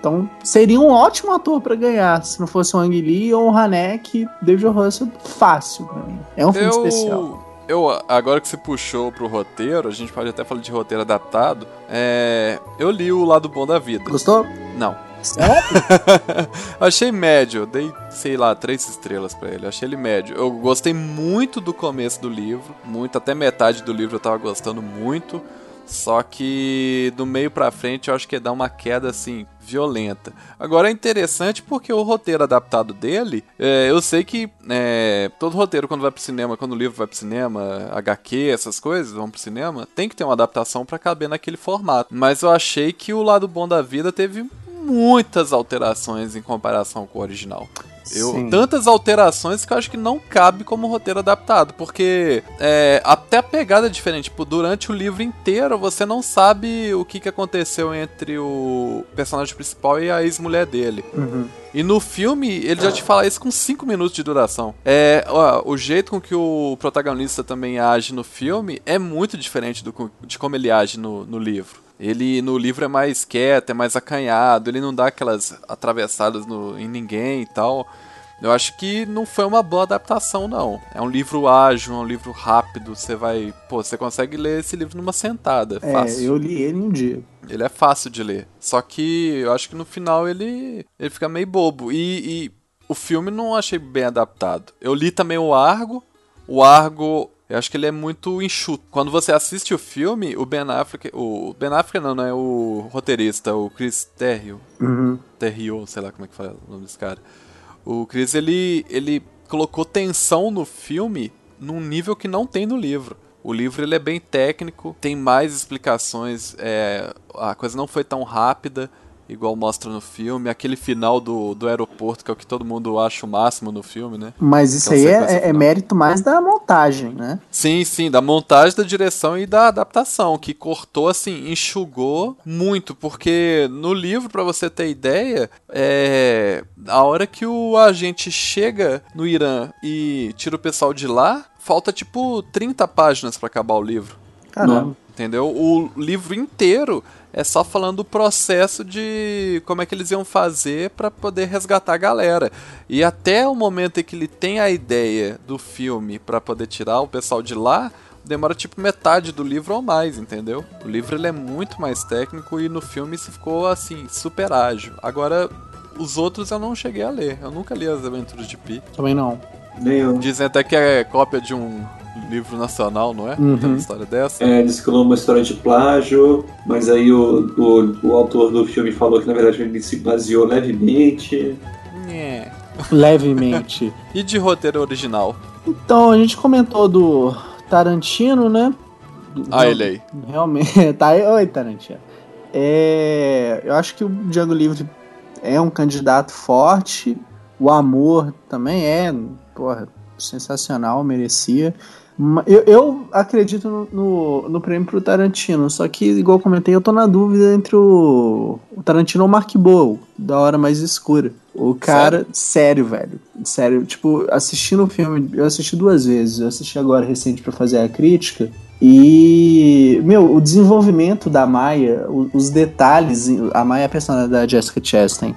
Speaker 5: Então, seria um ótimo ator para ganhar, se não fosse o Ang Lee ou o Haneke, David Russell, fácil pra mim. É um filme Eu... especial
Speaker 3: eu, agora que você puxou pro roteiro, a gente pode até falar de roteiro adaptado. É, eu li o Lado Bom da Vida.
Speaker 5: Gostou?
Speaker 3: Não. achei médio, dei, sei lá, três estrelas para ele. Achei ele médio. Eu gostei muito do começo do livro, muito, até metade do livro eu tava gostando muito. Só que do meio para frente eu acho que dá uma queda assim violenta. Agora é interessante porque o roteiro adaptado dele, é, eu sei que é, todo roteiro quando vai pro cinema, quando o livro vai pro cinema, HQ, essas coisas vão pro cinema, tem que ter uma adaptação para caber naquele formato. Mas eu achei que o lado bom da vida teve muitas alterações em comparação com o original. Eu, tantas alterações que eu acho que não cabe como roteiro adaptado, porque é, até a pegada é diferente. Tipo, durante o livro inteiro você não sabe o que, que aconteceu entre o personagem principal e a ex-mulher dele.
Speaker 4: Uhum.
Speaker 3: E no filme, ele já te fala isso com 5 minutos de duração. É, ó, o jeito com que o protagonista também age no filme é muito diferente do, de como ele age no, no livro. Ele no livro é mais quieto, é mais acanhado, ele não dá aquelas atravessadas no, em ninguém e tal. Eu acho que não foi uma boa adaptação, não. É um livro ágil, é um livro rápido. Você vai. Pô, você consegue ler esse livro numa sentada. É, fácil. eu
Speaker 5: li ele um dia.
Speaker 3: Ele é fácil de ler. Só que eu acho que no final ele, ele fica meio bobo. E, e o filme não achei bem adaptado. Eu li também o Argo. O Argo eu acho que ele é muito enxuto. Quando você assiste o filme, o Ben Affleck. O Ben Affleck não, não é o roteirista, o Chris Terrio.
Speaker 4: Uhum.
Speaker 3: Terrio, sei lá como é que fala o nome desse cara. O Chris, ele, ele colocou tensão no filme num nível que não tem no livro. O livro ele é bem técnico, tem mais explicações, é, a coisa não foi tão rápida igual mostra no filme, aquele final do, do aeroporto, que é o que todo mundo acha o máximo no filme, né?
Speaker 5: Mas é isso aí é, é, é mérito mais da montagem, né?
Speaker 3: Sim, sim, da montagem, da direção e da adaptação, que cortou, assim, enxugou muito, porque no livro, para você ter ideia, é... a hora que o agente chega no Irã e tira o pessoal de lá, falta, tipo, 30 páginas para acabar o livro.
Speaker 5: Caramba. No,
Speaker 3: entendeu? O livro inteiro é só falando o processo de como é que eles iam fazer para poder resgatar a galera. E até o momento em que ele tem a ideia do filme para poder tirar o pessoal de lá, demora tipo metade do livro ou mais, entendeu? O livro ele é muito mais técnico e no filme se ficou assim, super ágil. Agora os outros eu não cheguei a ler. Eu nunca li as Aventuras de Pi.
Speaker 5: Também não.
Speaker 4: Nem
Speaker 3: Dizem até que é cópia de um livro nacional, não
Speaker 4: é? Uhum.
Speaker 3: Tem uma história dessa.
Speaker 4: É,
Speaker 3: diz que é
Speaker 4: uma história de plágio, mas aí o, o, o, autor do filme falou que na verdade ele se baseou levemente. É. Levemente.
Speaker 5: e de
Speaker 3: roteiro original?
Speaker 5: Então, a gente comentou do Tarantino, né?
Speaker 3: ah, ele aí.
Speaker 5: Realmente. Tá aí. Oi, Tarantino. É, eu acho que o Django Livre é um candidato forte. O amor também é, porra, sensacional, merecia. Eu, eu acredito no, no, no, prêmio pro Tarantino, só que, igual comentei, eu tô na dúvida entre o, o Tarantino ou o Mark Bow, da hora mais escura. O cara, sério, sério velho. Sério, tipo, assistindo o filme, eu assisti duas vezes. Eu assisti agora recente para fazer a crítica. E, meu, o desenvolvimento da Maia, os detalhes, a Maia é a personagem da Jessica Chastain,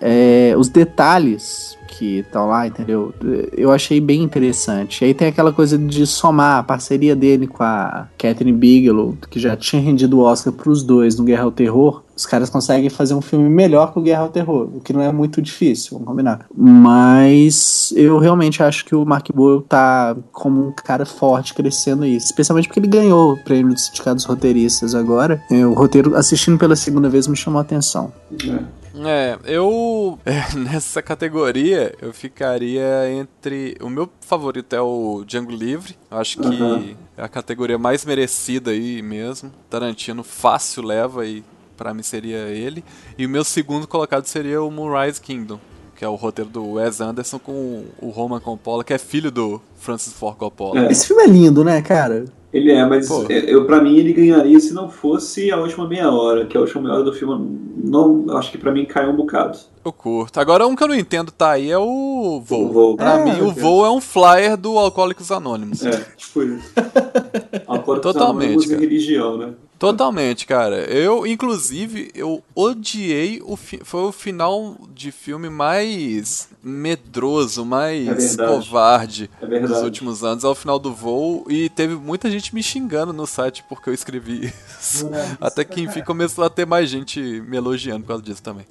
Speaker 5: é, os detalhes que estão lá, entendeu? Eu achei bem interessante. E aí tem aquela coisa de somar a parceria dele com a Catherine Bigelow, que já tinha rendido o Oscar para os dois no Guerra ao Terror os caras conseguem fazer um filme melhor que o Guerra ao Terror, o que não é muito difícil, vamos combinar. Mas eu realmente acho que o Mark Boyle tá como um cara forte crescendo aí especialmente porque ele ganhou o prêmio do Sindicato dos Roteiristas agora. É, o roteiro, assistindo pela segunda vez, me chamou a atenção.
Speaker 3: É. É, eu. É, nessa categoria, eu ficaria entre. O meu favorito é o Django Livre. Acho que uhum. é a categoria mais merecida aí mesmo. Tarantino fácil leva e para mim seria ele. E o meu segundo colocado seria o Moonrise Kingdom que é o roteiro do Wes Anderson com o Roman Coppola, que é filho do Francis Ford Coppola.
Speaker 5: É. Esse filme é lindo, né, cara?
Speaker 4: Ele é, mas é, eu para mim ele ganharia se não fosse a última meia hora, que a é última meia hora do filme não, acho que para mim caiu um bocado.
Speaker 3: Eu curto. Agora um que eu não entendo tá aí é o voo. O
Speaker 4: voo. Pra
Speaker 3: é,
Speaker 4: mim o voo é um flyer do Alcoólicos Anônimos. É, tipo
Speaker 3: isso. Alcoólicos Totalmente, Anônimos
Speaker 4: e religião, né?
Speaker 3: Totalmente, cara. Eu, inclusive, eu odiei o fi... foi o final de filme mais medroso, mais é covarde
Speaker 4: é
Speaker 3: dos últimos anos. É o final do voo e teve muita gente me xingando no site porque eu escrevi é isso. Até que enfim começou a ter mais gente me elogiando por causa disso também.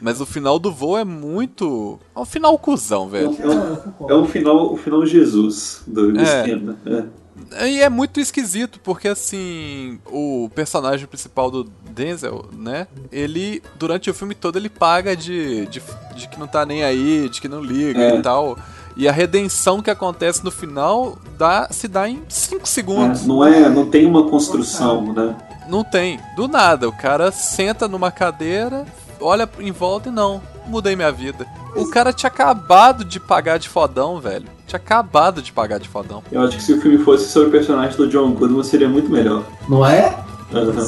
Speaker 3: Mas o final do voo é muito, é um final cuzão, velho.
Speaker 4: É
Speaker 3: um,
Speaker 4: é um é final, o final Jesus do, do é. esquema. É.
Speaker 3: E é muito esquisito, porque assim, o personagem principal do Denzel, né? Ele, durante o filme todo, ele paga de, de, de que não tá nem aí, de que não liga é. e tal. E a redenção que acontece no final dá, se dá em 5 segundos.
Speaker 4: É, não é, não tem uma construção, né?
Speaker 3: Não tem, do nada. O cara senta numa cadeira, olha em volta e não, mudei minha vida. O cara tinha acabado de pagar de fodão, velho tinha acabado de pagar de fodão.
Speaker 4: Eu acho que se o filme fosse sobre o personagem do John Goodman seria muito melhor.
Speaker 5: Não
Speaker 3: é?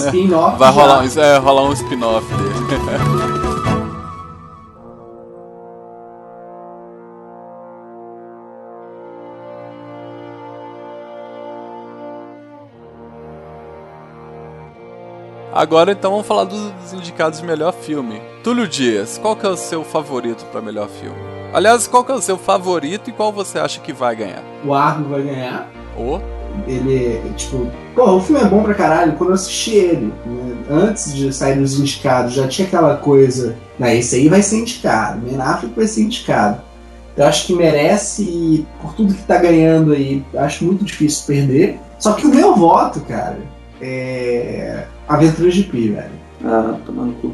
Speaker 3: Spin-off. Vai rolar um, é, rolar um spin-off dele. Agora então vamos falar dos indicados de melhor filme. Túlio Dias, qual que é o seu favorito para melhor filme? Aliás, qual que é o seu favorito e qual você acha que vai ganhar?
Speaker 5: O Argo vai ganhar. O? Ele, tipo, o filme é bom pra caralho. Quando eu assisti ele, né, antes de sair dos indicados, já tinha aquela coisa, né, esse aí vai ser indicado, Ben Affleck vai ser indicado. Eu acho que merece e por tudo que tá ganhando aí, acho muito difícil perder. Só que o meu voto, cara, é Aventuras de Pi,
Speaker 3: velho. Ah, tomando cu.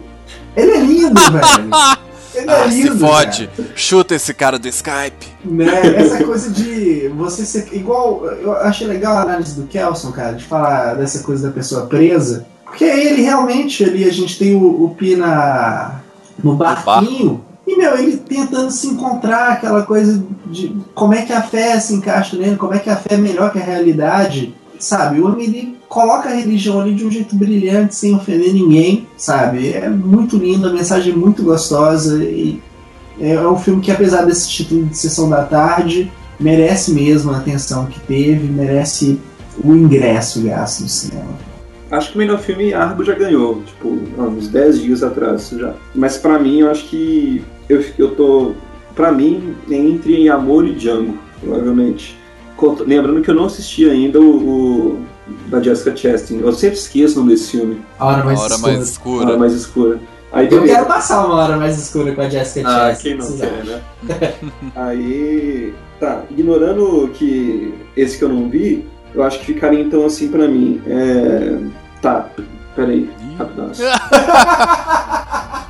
Speaker 5: Ele é lindo, velho. Ele
Speaker 3: ah, é lindo, se fode. Cara. Chuta esse cara do Skype.
Speaker 5: Né? Essa coisa de você ser. Igual. Eu achei legal a análise do Kelson, cara, de falar dessa coisa da pessoa presa. Porque ele realmente, ali, a gente tem o, o Pina no barquinho. E, meu, ele tentando se encontrar, aquela coisa de como é que a fé se encaixa nele, como é que a fé é melhor que a realidade sabe? O homem ele coloca a religião ali de um jeito brilhante, sem ofender ninguém, sabe? É muito lindo, a mensagem é muito gostosa e é, é um filme que, apesar desse título de Sessão da Tarde, merece mesmo a atenção que teve, merece o ingresso gasto no cinema.
Speaker 4: Acho que o melhor filme Argo já ganhou, tipo, uns 10 dias atrás já. Mas para mim, eu acho que eu, eu tô. para mim, entre entre Amor e Django, provavelmente lembrando que eu não assisti ainda o, o da Jessica Chastain. Eu sempre esqueço o nome desse filme.
Speaker 3: A Hora Mais, a hora escura. mais escura. A Hora
Speaker 4: Mais Escura.
Speaker 5: Aí, eu quero passar uma hora mais escura com a Jessica ah, Chastain. Ah, quem não
Speaker 4: quer, né? Aí, tá. Ignorando que esse que eu não vi, eu acho que ficaria então assim pra mim. É... Tá, peraí. Rapidão.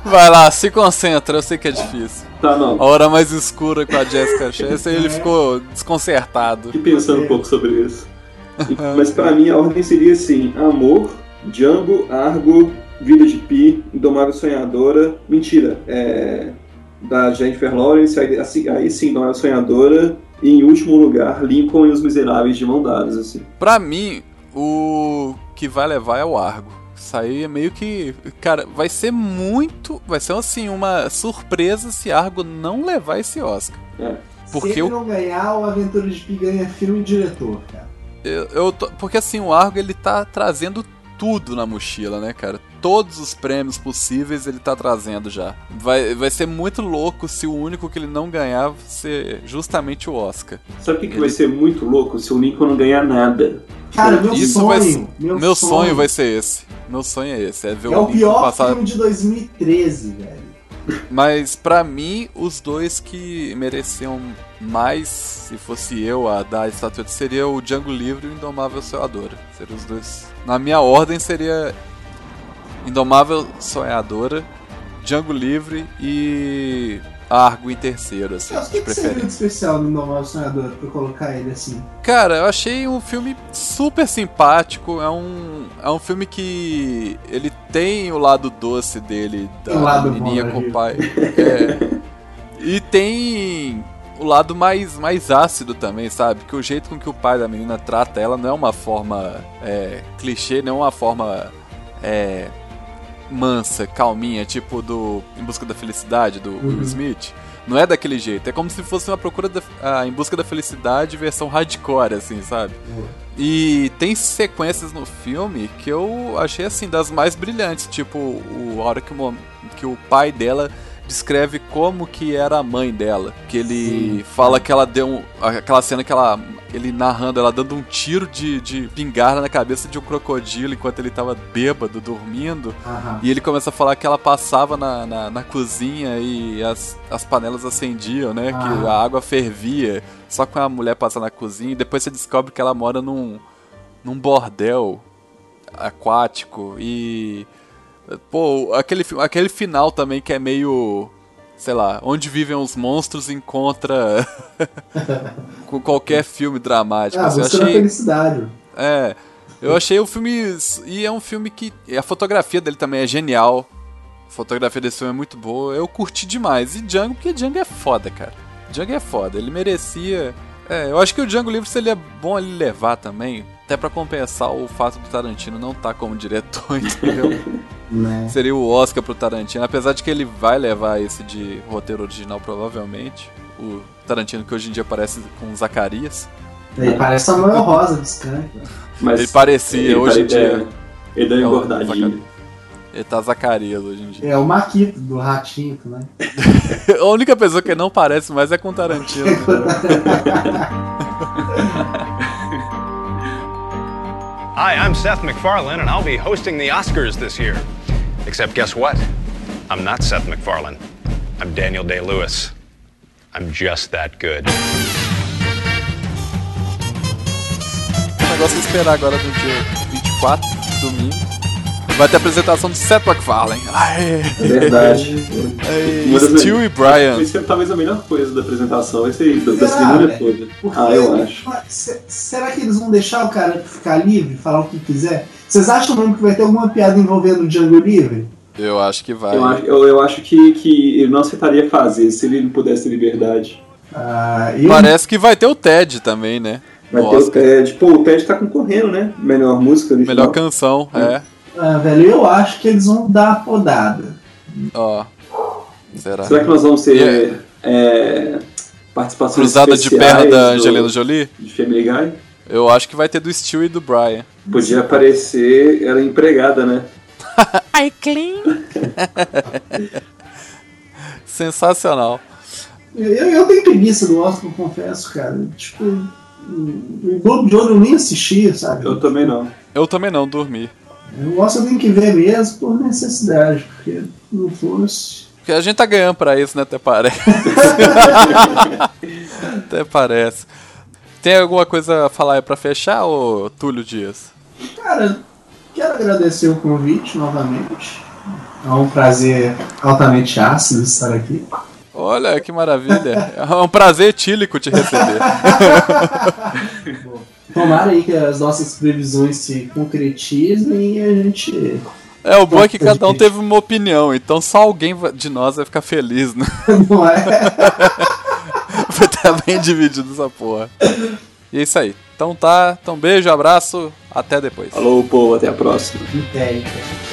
Speaker 3: Vai lá, se concentra, eu sei que é difícil.
Speaker 4: Tá, não.
Speaker 3: A hora mais escura com a Jessica Chastain, ele é. ficou desconcertado.
Speaker 4: Fiquei pensando um pouco sobre isso. Mas para mim a ordem seria assim: Amor, Django, Argo, Vida de Pi, Indomável Sonhadora. Mentira, é. Da Jennifer Lawrence, aí, assim, aí sim, Indomável Sonhadora. E em último lugar, Lincoln e os Miseráveis de Mão Dadas, assim.
Speaker 3: Pra mim, o que vai levar é o Argo sair é meio que. Cara, vai ser muito. Vai ser assim, uma surpresa se Argo não levar esse Oscar.
Speaker 4: É.
Speaker 5: Porque se ele não ganhar, o Aventura de Pi ganha filme e diretor, cara.
Speaker 3: Eu, eu tô, porque assim, o Argo ele tá trazendo tudo na mochila, né, cara? todos os prêmios possíveis ele tá trazendo já. Vai, vai ser muito louco se o único que ele não ganhar ser justamente o Oscar.
Speaker 4: Sabe o que, que ele... vai ser muito louco se o Lincoln não ganhar nada?
Speaker 5: Cara, meu Isso sonho.
Speaker 3: Vai... Meu, meu sonho. sonho. vai ser esse. Meu sonho é esse. É, ver é
Speaker 5: o, o pior
Speaker 3: passar...
Speaker 5: filme de 2013, velho.
Speaker 3: Mas para mim, os dois que mereciam mais, se fosse eu a dar a estatueta, seria o Django Livre e o Indomável Soadora. Seriam os dois. Na minha ordem seria Indomável Sonhadora, Django Livre e Argo em terceiro, assim,
Speaker 5: Mas de que preferência. especial no Indomável Sonhador pra colocar ele assim?
Speaker 3: Cara, eu achei um filme super simpático. É um, é um filme que ele tem o lado doce dele, da lado menininha né, com o pai. É, e tem o lado mais, mais ácido também, sabe? Que o jeito com que o pai da menina trata ela não é uma forma é, clichê, não é uma forma. É, mansa, calminha, tipo do Em Busca da Felicidade, do uhum. Will Smith, não é daquele jeito. É como se fosse uma procura da, ah, em busca da felicidade versão hardcore, assim, sabe? Uhum. E tem sequências no filme que eu achei assim das mais brilhantes, tipo o, a hora que o, que o pai dela descreve como que era a mãe dela. Que ele Sim. fala que ela deu um, aquela cena que ela ele narrando ela dando um tiro de, de pingarda na cabeça de um crocodilo enquanto ele tava bêbado, dormindo. Uhum. E ele começa a falar que ela passava na, na, na cozinha e as, as panelas acendiam, né? Uhum. Que a água fervia só com a mulher passar na cozinha. E depois você descobre que ela mora num, num bordel aquático e Pô, aquele, aquele final também que é meio. Sei lá, onde vivem os monstros encontra com qualquer filme dramático.
Speaker 5: Ah,
Speaker 3: assim,
Speaker 5: eu achei. Felicidade.
Speaker 3: É. Eu achei o filme. E é um filme que. A fotografia dele também é genial. A fotografia desse filme é muito boa. Eu curti demais. E Django, porque Django é foda, cara. Django é foda. Ele merecia. É, eu acho que o Django Livre é bom ele levar também até para compensar o fato do Tarantino não estar tá como diretor, entendeu? né? Seria o Oscar pro Tarantino, apesar de que ele vai levar esse de roteiro original, provavelmente. O Tarantino que hoje em dia parece com Zacarias.
Speaker 5: Ele parece a mão rosa
Speaker 3: dos
Speaker 5: Mas ele
Speaker 3: parecia ele hoje em dia.
Speaker 4: É, ele deu é engordadinho.
Speaker 3: Ele tá Zacarias hoje em dia.
Speaker 5: É o Maquito do Ratinho, né? a
Speaker 3: única pessoa que não parece mais é com Tarantino. né? Hi, I'm Seth MacFarlane, and I'll be hosting the Oscars this year. Except guess what? I'm not Seth MacFarlane. I'm Daniel Day Lewis. I'm just that good. O negócio é esperar agora do dia 24, domingo. Vai ter a apresentação do Seth MacFarlane. É verdade.
Speaker 4: Aê, assim,
Speaker 3: Steel e Brian.
Speaker 4: Isso é talvez a melhor coisa da apresentação, esse aí, da,
Speaker 5: cerimônia toda.
Speaker 4: Ah, eu acho. Será
Speaker 5: que eles vão deixar o cara ficar livre, falar o que quiser? Vocês acham mesmo que vai ter alguma piada envolvendo o Django Livre?
Speaker 3: Eu acho que vai.
Speaker 4: Eu
Speaker 3: acho,
Speaker 4: eu, eu acho que, que ele não aceitaria fazer se ele não pudesse ter liberdade.
Speaker 3: Ah, Parece que vai ter o Ted também, né?
Speaker 4: Vai ter o Ted. Pô, o Ted tá concorrendo, né? Melhor música original.
Speaker 3: Melhor canção, é. é.
Speaker 5: Ah, velho, eu acho que eles vão dar a podada. Ó. Oh, será?
Speaker 4: será? que nós vamos ter yeah. é,
Speaker 3: Cruzada de perna da Angelina Jolie?
Speaker 4: De Family Guy?
Speaker 3: Eu acho que vai ter do Steel e do Brian.
Speaker 4: Podia aparecer ela empregada, né?
Speaker 5: I clean!
Speaker 3: Sensacional.
Speaker 5: Eu, eu tenho preguiça do Oscar, confesso, cara. Tipo, o Globo de Ouro eu nem assisti, sabe?
Speaker 4: Eu também não.
Speaker 3: Eu também não, dormi.
Speaker 5: O Oscar tem que ver mesmo por necessidade, porque não fosse.
Speaker 3: Porque a gente tá ganhando pra isso, né? Até parece. Até parece. Tem alguma coisa a falar aí pra fechar, ô Túlio Dias?
Speaker 5: Cara, quero agradecer o convite novamente. É um prazer altamente ácido estar aqui.
Speaker 3: Olha, que maravilha. É um prazer etílico te receber.
Speaker 5: Tomara aí que as nossas previsões se concretizem e a gente. É,
Speaker 3: o bom é que cada um teve uma opinião, então só alguém de nós vai ficar feliz, né?
Speaker 5: Não é?
Speaker 3: Foi estar bem dividido essa porra. E é isso aí. Então tá, então beijo, abraço, até depois.
Speaker 4: Falou, povo, até a próxima. Até, então.